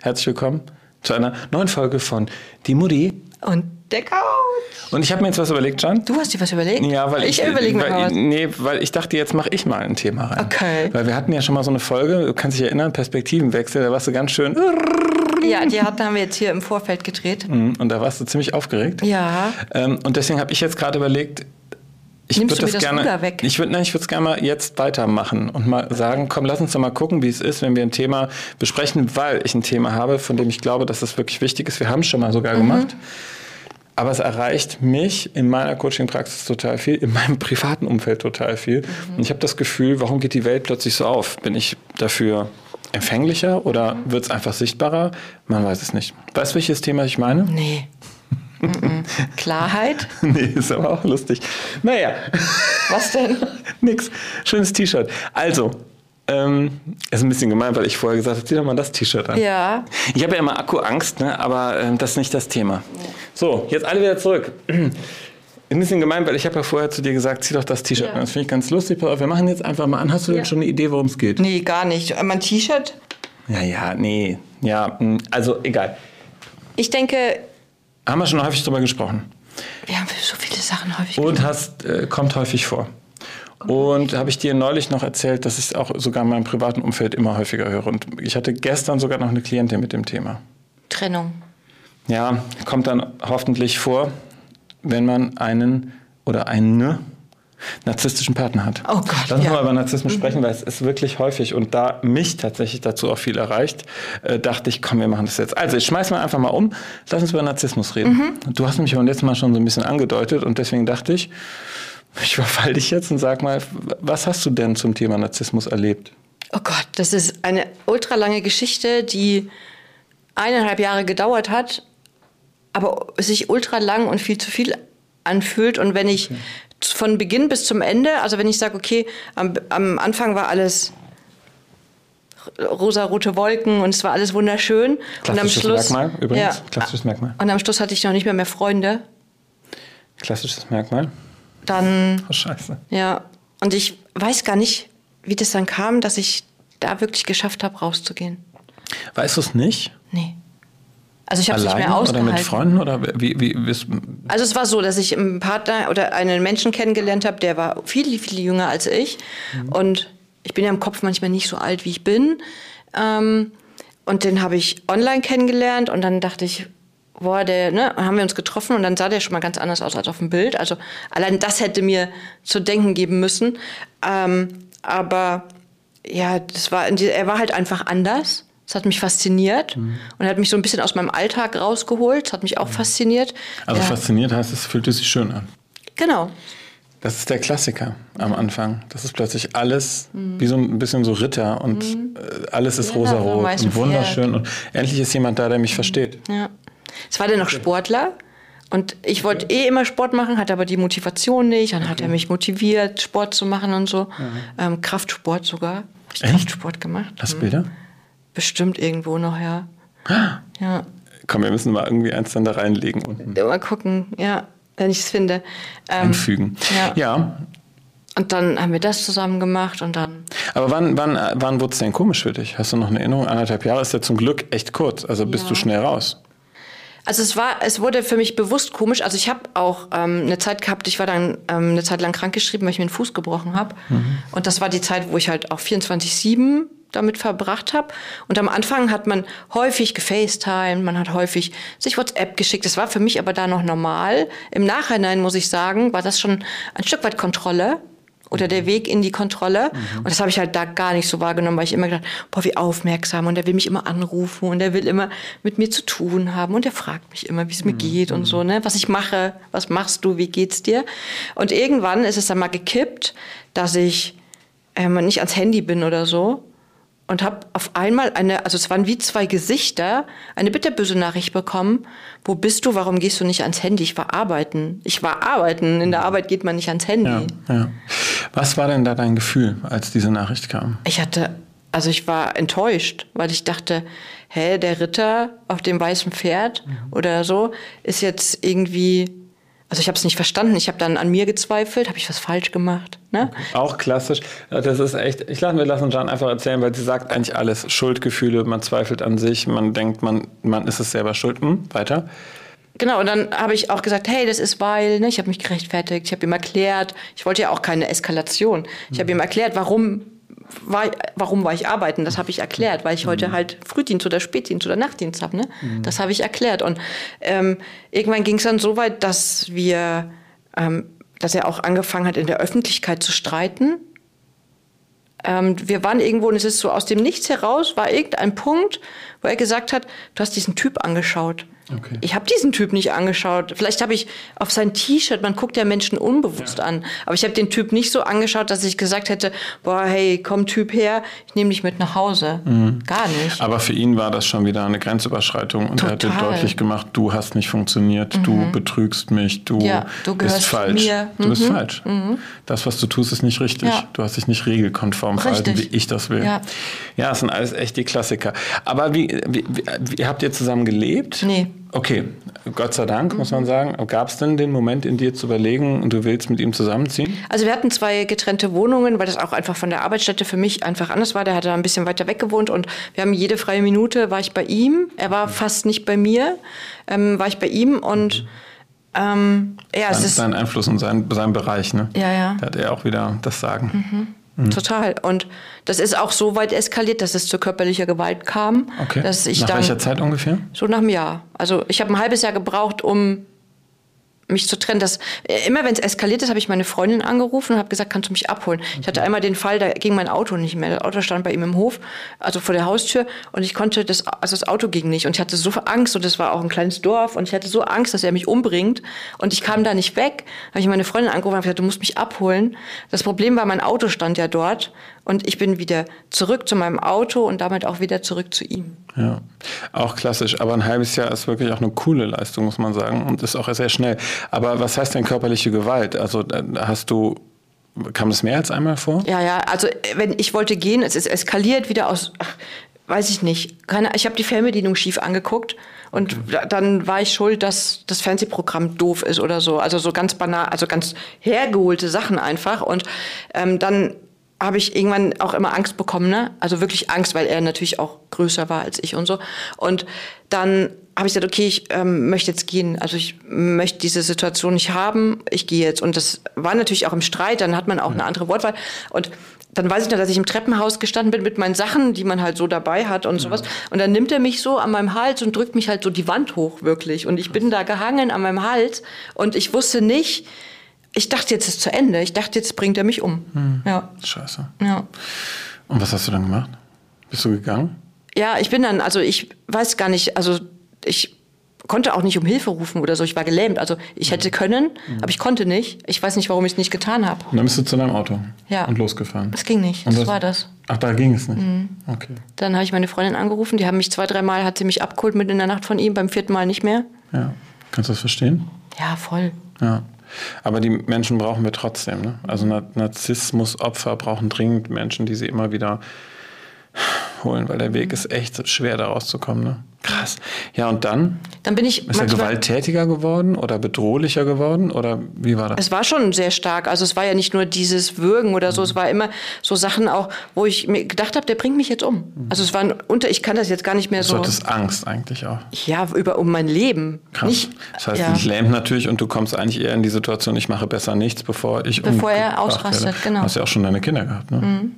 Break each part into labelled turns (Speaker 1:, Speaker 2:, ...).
Speaker 1: Herzlich willkommen zu einer neuen Folge von Die Mutti.
Speaker 2: Und der Couch.
Speaker 1: Und ich habe mir jetzt was überlegt, John.
Speaker 2: Du hast dir was überlegt?
Speaker 1: Ja, weil ich,
Speaker 2: ich überlege mir was.
Speaker 1: Nee, weil ich dachte, jetzt mache ich mal ein Thema rein.
Speaker 2: Okay.
Speaker 1: Weil wir hatten ja schon mal so eine Folge, du kannst dich erinnern, Perspektivenwechsel, da warst du ganz schön.
Speaker 2: Ja, die hatten, haben wir jetzt hier im Vorfeld gedreht.
Speaker 1: Und da warst du ziemlich aufgeregt.
Speaker 2: Ja.
Speaker 1: Ähm, und deswegen habe ich jetzt gerade überlegt, ich
Speaker 2: Nimmst
Speaker 1: würde
Speaker 2: du mir
Speaker 1: das gerne.
Speaker 2: Ruder weg?
Speaker 1: Ich würde, nein, ich würde es gerne mal jetzt weitermachen und mal sagen, komm, lass uns doch mal gucken, wie es ist, wenn wir ein Thema besprechen, weil ich ein Thema habe, von dem ich glaube, dass das wirklich wichtig ist. Wir haben es schon mal sogar
Speaker 2: Mhm.
Speaker 1: gemacht. Aber es erreicht mich in meiner Coaching-Praxis total viel, in meinem privaten Umfeld total viel.
Speaker 2: Mhm.
Speaker 1: Und ich habe das Gefühl, warum geht die Welt plötzlich so auf? Bin ich dafür empfänglicher oder
Speaker 2: Mhm.
Speaker 1: wird es einfach sichtbarer? Man weiß es nicht. Weißt du, welches Thema ich meine?
Speaker 2: Nee. Klarheit?
Speaker 1: nee, ist aber auch lustig. Naja.
Speaker 2: Was denn?
Speaker 1: Nix. Schönes T-Shirt. Also, ähm, ist ein bisschen gemein, weil ich vorher gesagt habe, zieh doch mal das T-Shirt an.
Speaker 2: Ja.
Speaker 1: Ich habe ja immer Akkuangst, ne? aber ähm, das ist nicht das Thema. So, jetzt alle wieder zurück. Ein bisschen gemein, weil ich habe ja vorher zu dir gesagt, zieh doch das T-Shirt
Speaker 2: Ja.
Speaker 1: an. Das finde ich ganz lustig. Wir machen jetzt einfach mal an. Hast du denn
Speaker 2: Ja.
Speaker 1: schon eine Idee, worum es geht?
Speaker 2: Nee, gar nicht. Mein T-Shirt?
Speaker 1: Ja, ja, nee. Ja, mh, also egal.
Speaker 2: Ich denke,
Speaker 1: Haben wir schon häufig drüber gesprochen.
Speaker 2: wir haben so viele Sachen häufig
Speaker 1: Und hast, äh, kommt häufig vor. Und habe ich dir neulich noch erzählt, dass ich es auch sogar in meinem privaten Umfeld immer häufiger höre. Und ich hatte gestern sogar noch eine Klientin mit dem Thema.
Speaker 2: Trennung.
Speaker 1: Ja, kommt dann hoffentlich vor, wenn man einen oder eine narzisstischen Partner hat.
Speaker 2: Oh Gott,
Speaker 1: Lass uns
Speaker 2: ja.
Speaker 1: mal über Narzissmus sprechen, weil es ist wirklich häufig. Und da mich tatsächlich dazu auch viel erreicht, äh, dachte ich, komm, wir machen das jetzt. Also, ich schmeiß mal einfach mal um. Lass uns über Narzissmus reden.
Speaker 2: Mhm.
Speaker 1: Du hast mich beim letzten Mal schon so ein bisschen angedeutet und deswegen dachte ich, ich überfall dich jetzt und sag mal, was hast du denn zum Thema Narzissmus erlebt?
Speaker 2: Oh Gott, das ist eine ultralange Geschichte, die eineinhalb Jahre gedauert hat, aber sich ultra lang und viel zu viel anfühlt. Und wenn ich von Beginn bis zum Ende, also wenn ich sage, okay, am, am Anfang war alles rosa-rote Wolken und es war alles wunderschön. und am
Speaker 1: Klassisches
Speaker 2: Schluss,
Speaker 1: Merkmal übrigens.
Speaker 2: Ja,
Speaker 1: Klassisches Merkmal.
Speaker 2: und am Schluss hatte ich noch nicht mehr mehr Freunde.
Speaker 1: Klassisches Merkmal.
Speaker 2: Dann
Speaker 1: Oh, scheiße.
Speaker 2: Ja, und ich weiß gar nicht, wie das dann kam, dass ich da wirklich geschafft habe, rauszugehen.
Speaker 1: Weißt du es nicht?
Speaker 2: Nee. Also ich habe es nicht mehr
Speaker 1: oder
Speaker 2: ausgehalten.
Speaker 1: mit Freunden oder wie, wie, wie
Speaker 2: Also es war so, dass ich einen Partner oder einen Menschen kennengelernt habe, der war viel, viel jünger als ich. Und ich bin ja im Kopf manchmal nicht so alt, wie ich bin. Ähm, und den habe ich online kennengelernt und dann dachte ich, boah, der, ne, haben wir uns getroffen und dann sah der schon mal ganz anders aus als auf dem Bild. Also allein das hätte mir zu denken geben müssen. Ähm, aber ja, das war, er war halt einfach anders. Das hat mich fasziniert und hat mich so ein bisschen aus meinem Alltag rausgeholt. Das hat mich auch fasziniert.
Speaker 1: Also
Speaker 2: ja,
Speaker 1: fasziniert heißt, es fühlte sich schön an.
Speaker 2: Genau.
Speaker 1: Das ist der Klassiker am Anfang. Das ist plötzlich alles wie so ein bisschen so Ritter und äh, alles ist
Speaker 2: Mhm. Ja,
Speaker 1: rosarot
Speaker 2: ein
Speaker 1: und wunderschön und endlich ist jemand da, der mich versteht.
Speaker 2: Ja. Es war der noch Sportler und ich wollte eh immer Sport machen, hatte aber die Motivation nicht. Dann hat er mich motiviert, Sport zu machen und so. Ähm, Kraftsport sogar. Ich? Kraftsport gemacht.
Speaker 1: Hast du
Speaker 2: Mhm.
Speaker 1: Bilder?
Speaker 2: Bestimmt irgendwo noch, ja. Ja.
Speaker 1: Komm, wir müssen mal irgendwie eins dann da reinlegen unten.
Speaker 2: Mal gucken, ja, wenn ich es finde. Ähm,
Speaker 1: Einfügen.
Speaker 2: ja.
Speaker 1: ja.
Speaker 2: Und dann haben wir das zusammen gemacht und dann.
Speaker 1: Aber wann, wann, wann wurde es denn komisch für dich? Hast du noch eine Erinnerung? Anderthalb Jahre ist ja zum Glück echt kurz. Also bist
Speaker 2: Ja.
Speaker 1: du schnell raus.
Speaker 2: Also es war, es wurde für mich bewusst komisch. Also ich habe auch ähm, eine Zeit gehabt, ich war dann ähm, eine Zeit lang krankgeschrieben, weil ich mir den Fuß gebrochen habe. Und das war die Zeit, wo ich halt auch 24-7 damit verbracht habe. Und am Anfang hat man häufig gefacetimed, man hat häufig sich WhatsApp geschickt. Das war für mich aber da noch normal. Im Nachhinein muss ich sagen, war das schon ein Stück weit Kontrolle oder der Weg in die Kontrolle. Und das habe ich halt da gar nicht so wahrgenommen, weil ich immer gedacht, boah, wie aufmerksam und der will mich immer anrufen und der will immer mit mir zu tun haben und der fragt mich immer, wie es mir geht und so, ne, was ich mache, was machst du, wie geht's dir? Und irgendwann ist es dann mal gekippt, dass ich ähm, nicht ans Handy bin oder so und habe auf einmal eine, also es waren wie zwei Gesichter, eine bitterböse Nachricht bekommen. Wo bist du? Warum gehst du nicht ans Handy? Ich war arbeiten. Ich war arbeiten. In der Arbeit geht man nicht ans Handy.
Speaker 1: Ja, ja. Was war denn da dein Gefühl, als diese Nachricht kam?
Speaker 2: Ich hatte, also ich war enttäuscht, weil ich dachte, hä, der Ritter auf dem weißen Pferd oder so ist jetzt irgendwie also ich habe es nicht verstanden. Ich habe dann an mir gezweifelt. Habe ich was falsch gemacht? Ne?
Speaker 1: Auch klassisch. Das ist echt. Ich lasse, wir lassen Jan einfach erzählen, weil sie sagt eigentlich alles. Schuldgefühle, man zweifelt an sich, man denkt, man, man ist es selber schuld. Hm, weiter.
Speaker 2: Genau, und dann habe ich auch gesagt, hey, das ist weil, ne? ich habe mich gerechtfertigt, ich habe ihm erklärt, ich wollte ja auch keine Eskalation. Ich habe ihm erklärt, warum war, warum war ich arbeiten? Das habe ich erklärt, weil ich heute mhm. halt Frühdienst oder Spätdienst oder Nachtdienst habe. Ne? Mhm. Das habe ich erklärt. Und ähm, irgendwann ging es dann so weit, dass wir, ähm, dass er auch angefangen hat, in der Öffentlichkeit zu streiten. Ähm, wir waren irgendwo und es ist so aus dem Nichts heraus, war irgendein Punkt, wo er gesagt hat, du hast diesen Typ angeschaut. Okay. Ich habe diesen Typ nicht angeschaut. Vielleicht habe ich auf sein T-Shirt, man guckt ja Menschen unbewusst ja. an, aber ich habe den Typ nicht so angeschaut, dass ich gesagt hätte, boah, hey, komm Typ her, ich nehme dich mit nach Hause. Mhm. Gar nicht.
Speaker 1: Aber für ihn war das schon wieder eine Grenzüberschreitung und Total. er hatte deutlich gemacht, du hast nicht funktioniert, mhm. du betrügst mich, du, ja, du bist falsch. Mir. Du mhm. bist falsch. Mhm. Das, was du tust, ist nicht richtig. Ja. Du hast dich nicht regelkonform verhalten, wie ich das will. Ja. ja, das sind alles echt die Klassiker. Aber wie, wie, wie, wie habt ihr zusammen gelebt?
Speaker 2: Nee.
Speaker 1: Okay, Gott sei Dank, muss man sagen. Gab es denn den Moment in dir zu überlegen, du willst mit ihm zusammenziehen?
Speaker 2: Also wir hatten zwei getrennte Wohnungen, weil das auch einfach von der Arbeitsstätte für mich einfach anders war. Der hatte ein bisschen weiter weg gewohnt und wir haben jede freie Minute, war ich bei ihm. Er war fast nicht bei mir, ähm, war ich bei ihm und ähm, ja,
Speaker 1: sein, es ist... Sein Einfluss und sein, sein Bereich, ne?
Speaker 2: Ja, ja.
Speaker 1: Da hat er auch wieder das Sagen.
Speaker 2: Mhm. Mhm. Total. Und das ist auch so weit eskaliert, dass es zu körperlicher Gewalt kam.
Speaker 1: Okay.
Speaker 2: Dass ich
Speaker 1: nach
Speaker 2: dann,
Speaker 1: welcher Zeit ungefähr?
Speaker 2: So nach einem Jahr. Also ich habe ein halbes Jahr gebraucht, um mich zu trennen. Das, äh, immer wenn es eskaliert ist, habe ich meine Freundin angerufen und habe gesagt, kannst du mich abholen? Ich hatte einmal den Fall, da ging mein Auto nicht mehr. Das Auto stand bei ihm im Hof, also vor der Haustür und ich konnte das, also das Auto ging nicht und ich hatte so Angst und es war auch ein kleines Dorf und ich hatte so Angst, dass er mich umbringt und ich kam da nicht weg. Habe ich meine Freundin angerufen und gesagt, du musst mich abholen. Das Problem war, mein Auto stand ja dort und ich bin wieder zurück zu meinem Auto und damit auch wieder zurück zu ihm.
Speaker 1: Ja, auch klassisch. Aber ein halbes Jahr ist wirklich auch eine coole Leistung, muss man sagen. Und ist auch sehr schnell. Aber was heißt denn körperliche Gewalt? Also hast du Kam es mehr als einmal vor?
Speaker 2: Ja, ja. Also wenn ich wollte gehen, es ist eskaliert wieder aus, ach, weiß ich nicht. Keine, ich habe die Fernbedienung schief angeguckt und dann war ich schuld, dass das Fernsehprogramm doof ist oder so. Also so ganz banal, also ganz hergeholte Sachen einfach. Und ähm, dann habe ich irgendwann auch immer Angst bekommen, ne? Also wirklich Angst, weil er natürlich auch größer war als ich und so. Und dann habe ich gesagt, okay, ich ähm, möchte jetzt gehen. Also ich möchte diese Situation nicht haben. Ich gehe jetzt. Und das war natürlich auch im Streit. Dann hat man auch eine andere Wortwahl. Und dann weiß ich noch, dass ich im Treppenhaus gestanden bin mit meinen Sachen, die man halt so dabei hat und sowas. Und dann nimmt er mich so an meinem Hals und drückt mich halt so die Wand hoch, wirklich. Und ich bin da gehangen an meinem Hals und ich wusste nicht, ich dachte, jetzt ist zu Ende. Ich dachte, jetzt bringt er mich um. Hm. Ja.
Speaker 1: Scheiße.
Speaker 2: Ja.
Speaker 1: Und was hast du dann gemacht? Bist du gegangen?
Speaker 2: Ja, ich bin dann, also ich weiß gar nicht, also ich konnte auch nicht um Hilfe rufen oder so. Ich war gelähmt. Also ich hätte können, mhm. aber ich konnte nicht. Ich weiß nicht, warum ich es nicht getan habe.
Speaker 1: Und dann bist du zu deinem Auto
Speaker 2: ja.
Speaker 1: und losgefahren.
Speaker 2: Das ging nicht. Und das, das war das.
Speaker 1: Ach, da ging es nicht. Mhm. Okay.
Speaker 2: Dann habe ich meine Freundin angerufen. Die haben mich zwei, dreimal, hat sie mich abgeholt mit in der Nacht von ihm. Beim vierten Mal nicht mehr.
Speaker 1: Ja. Kannst du das verstehen?
Speaker 2: Ja, voll.
Speaker 1: Ja. Aber die Menschen brauchen wir trotzdem. Ne? Also Narzissmus-Opfer brauchen dringend Menschen, die sie immer wieder holen, weil der Weg ist echt schwer, da rauszukommen. Ne? Krass. Ja, und dann?
Speaker 2: Dann bin ich.
Speaker 1: Ist er gewalttätiger geworden oder bedrohlicher geworden? Oder wie war das?
Speaker 2: Es war schon sehr stark. Also es war ja nicht nur dieses Würgen oder so, mhm. es war immer so Sachen auch, wo ich mir gedacht habe, der bringt mich jetzt um. Mhm. Also es war unter, ich kann das jetzt gar nicht mehr so.
Speaker 1: Du hattest Angst eigentlich auch.
Speaker 2: Ja, über um mein Leben.
Speaker 1: Krass. Nicht, das heißt, ja. dich lähmt natürlich und du kommst eigentlich eher in die Situation, ich mache besser nichts, bevor ich
Speaker 2: Bevor er ausrastet, werde. genau.
Speaker 1: Du hast ja auch schon deine Kinder gehabt, ne? Mhm.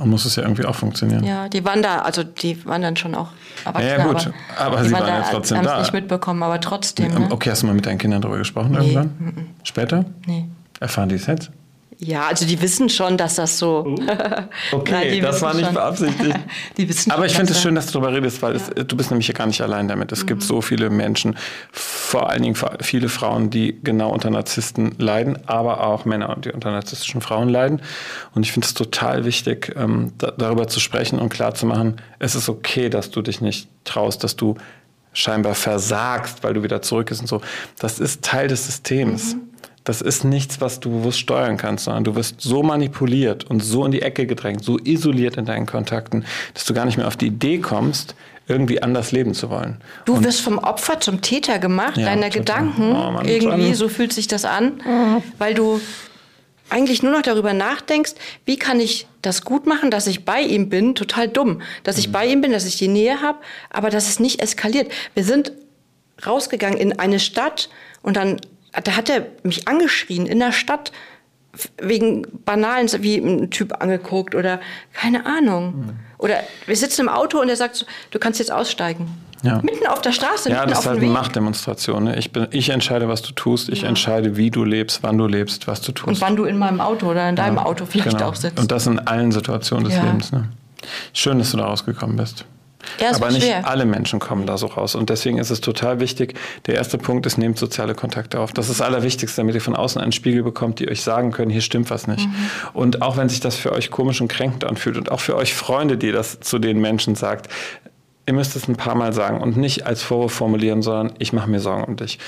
Speaker 1: Dann muss es ja irgendwie auch funktionieren.
Speaker 2: Ja, die waren da, also die waren dann schon auch
Speaker 1: erwachsen. Ja, ja gut, aber, aber sie waren, waren ja trotzdem da.
Speaker 2: haben es nicht mitbekommen, aber trotzdem. Ne?
Speaker 1: Okay, hast du mal mit deinen Kindern darüber gesprochen nee. irgendwann? Nee. Später?
Speaker 2: Nee.
Speaker 1: Erfahren die es jetzt?
Speaker 2: Ja, also die wissen schon, dass das so.
Speaker 1: Oh. Okay, Nein, das war nicht schon. beabsichtigt.
Speaker 2: die wissen
Speaker 1: Aber ich finde es schön, dass du darüber redest, weil ja. es, du bist nämlich hier gar nicht allein damit. Es mhm. gibt so viele Menschen, vor allen Dingen viele Frauen, die genau unter Narzissten leiden, aber auch Männer, die unter narzisstischen Frauen leiden. Und ich finde es total wichtig, ähm, da, darüber zu sprechen und klarzumachen, es ist okay, dass du dich nicht traust, dass du scheinbar versagst, weil du wieder zurück bist und so. Das ist Teil des Systems. Mhm Das ist nichts, was du bewusst steuern kannst, sondern du wirst so manipuliert und so in die Ecke gedrängt, so isoliert in deinen Kontakten, dass du gar nicht mehr auf die Idee kommst, irgendwie anders leben zu wollen.
Speaker 2: Du und wirst vom Opfer zum Täter gemacht, ja, deiner Gedanken. Oh, Mann, irgendwie, so fühlt sich das an, weil du eigentlich nur noch darüber nachdenkst, wie kann ich das gut machen, dass ich bei ihm bin, total dumm, dass ich mhm. bei ihm bin, dass ich die Nähe habe, aber dass es nicht eskaliert. Wir sind rausgegangen in eine Stadt und dann da hat er mich angeschrien in der Stadt wegen banalen, wie ein Typ angeguckt oder keine Ahnung. Mhm. Oder wir sitzen im Auto und er sagt so, du kannst jetzt aussteigen. Ja. Mitten auf der Straße.
Speaker 1: Ja, das ist halt eine Machtdemonstration. Ne? Ich, bin, ich entscheide, was du tust. Ich ja. entscheide, wie du lebst, wann du lebst, was du tust.
Speaker 2: Und wann du in meinem Auto oder in deinem ja, Auto vielleicht genau. auch sitzt.
Speaker 1: Und das in allen Situationen des Lebens. Ne? Schön, dass du da rausgekommen bist. Ja, Aber nicht schwer. alle Menschen kommen da so raus. Und deswegen ist es total wichtig. Der erste Punkt ist, nehmt soziale Kontakte auf. Das ist das Allerwichtigste, damit ihr von außen einen Spiegel bekommt, die euch sagen können, hier stimmt was nicht. Mhm. Und auch wenn sich das für euch komisch und kränkend anfühlt und auch für euch Freunde, die das zu den Menschen sagt, ihr müsst es ein paar Mal sagen und nicht als Vorwurf formulieren, sondern ich mache mir Sorgen um dich.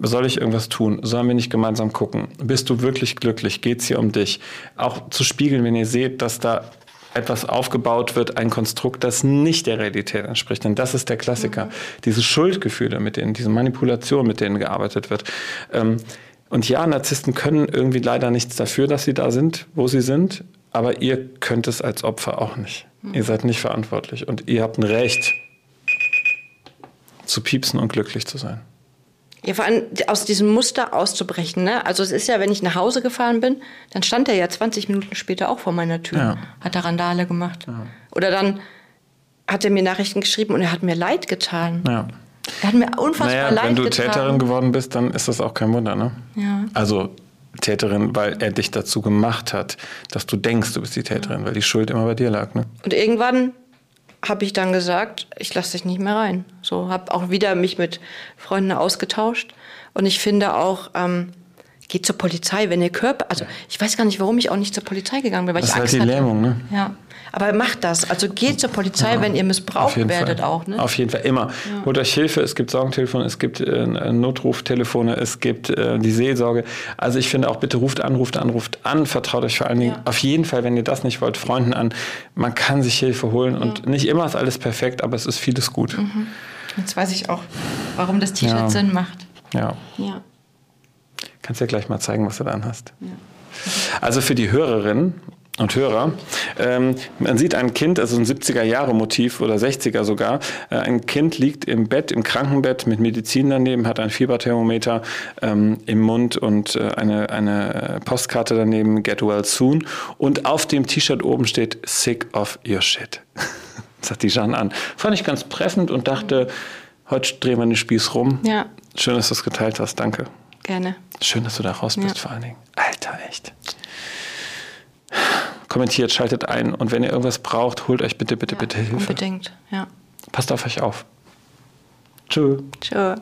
Speaker 1: Soll ich irgendwas tun? Sollen wir nicht gemeinsam gucken? Bist du wirklich glücklich? Geht es hier um dich? Auch zu spiegeln, wenn ihr seht, dass da etwas aufgebaut wird, ein Konstrukt, das nicht der Realität entspricht. Denn das ist der Klassiker. Mhm. Diese Schuldgefühle, mit denen, diese Manipulation, mit denen gearbeitet wird. Ähm, und ja, Narzissten können irgendwie leider nichts dafür, dass sie da sind, wo sie sind. Aber ihr könnt es als Opfer auch nicht. Ihr seid nicht verantwortlich und ihr habt ein Recht zu piepsen und glücklich zu sein.
Speaker 2: Ja, vor allem aus diesem Muster auszubrechen. Ne? Also es ist ja, wenn ich nach Hause gefahren bin, dann stand er ja 20 Minuten später auch vor meiner Tür, ja. hat er Randale gemacht. Ja. Oder dann hat er mir Nachrichten geschrieben und er hat mir leid getan. Ja. Er hat mir unfassbar naja, leid getan.
Speaker 1: Wenn du getan. Täterin geworden bist, dann ist das auch kein Wunder, ne? Ja. Also Täterin, weil er dich dazu gemacht hat, dass du denkst, du bist die Täterin, weil die Schuld immer bei dir lag. Ne?
Speaker 2: Und irgendwann habe ich dann gesagt, ich lasse dich nicht mehr rein. So habe auch wieder mich mit Freunden ausgetauscht. Und ich finde auch, ähm, geht zur Polizei, wenn ihr Körper, also ich weiß gar nicht, warum ich auch nicht zur Polizei gegangen bin, weil
Speaker 1: das
Speaker 2: ich
Speaker 1: ist halt die Lähmung, ne?
Speaker 2: Ja. Aber macht das. Also geht zur Polizei, ja, wenn ihr missbraucht werdet
Speaker 1: Fall.
Speaker 2: auch. Ne?
Speaker 1: Auf jeden Fall, immer. Ja. Holt euch Hilfe. Es gibt Sorgentelefone, es gibt äh, Notruftelefone, es gibt äh, die Seelsorge. Also ich finde auch, bitte ruft an, ruft an, ruft an. Vertraut euch vor allen Dingen ja. auf jeden Fall, wenn ihr das nicht wollt, Freunden an. Man kann sich Hilfe holen und nicht immer ist alles perfekt, aber es ist vieles gut. Mhm.
Speaker 2: Jetzt weiß ich auch, warum das T-Shirt Sinn macht.
Speaker 1: Ja. ja. Kannst ja gleich mal zeigen, was du da anhast. Also für die Hörerin und Hörer. Ähm, man sieht ein Kind, also ein 70er-Jahre-Motiv oder 60er sogar. Äh, ein Kind liegt im Bett, im Krankenbett mit Medizin daneben, hat ein Fieberthermometer ähm, im Mund und äh, eine, eine Postkarte daneben, Get Well Soon. Und auf dem T-Shirt oben steht Sick of Your Shit. sagt die Jeanne an. Fand ich ganz treffend und dachte, heute drehen wir den Spieß rum. Ja. Schön, dass du es geteilt hast. Danke.
Speaker 2: Gerne.
Speaker 1: Schön, dass du da raus bist, ja. vor allen Dingen. Alter, echt kommentiert, schaltet ein und wenn ihr irgendwas braucht, holt euch bitte, bitte, ja, bitte Hilfe.
Speaker 2: Unbedingt, ja.
Speaker 1: Passt auf euch auf. Tschö.
Speaker 2: Tschö.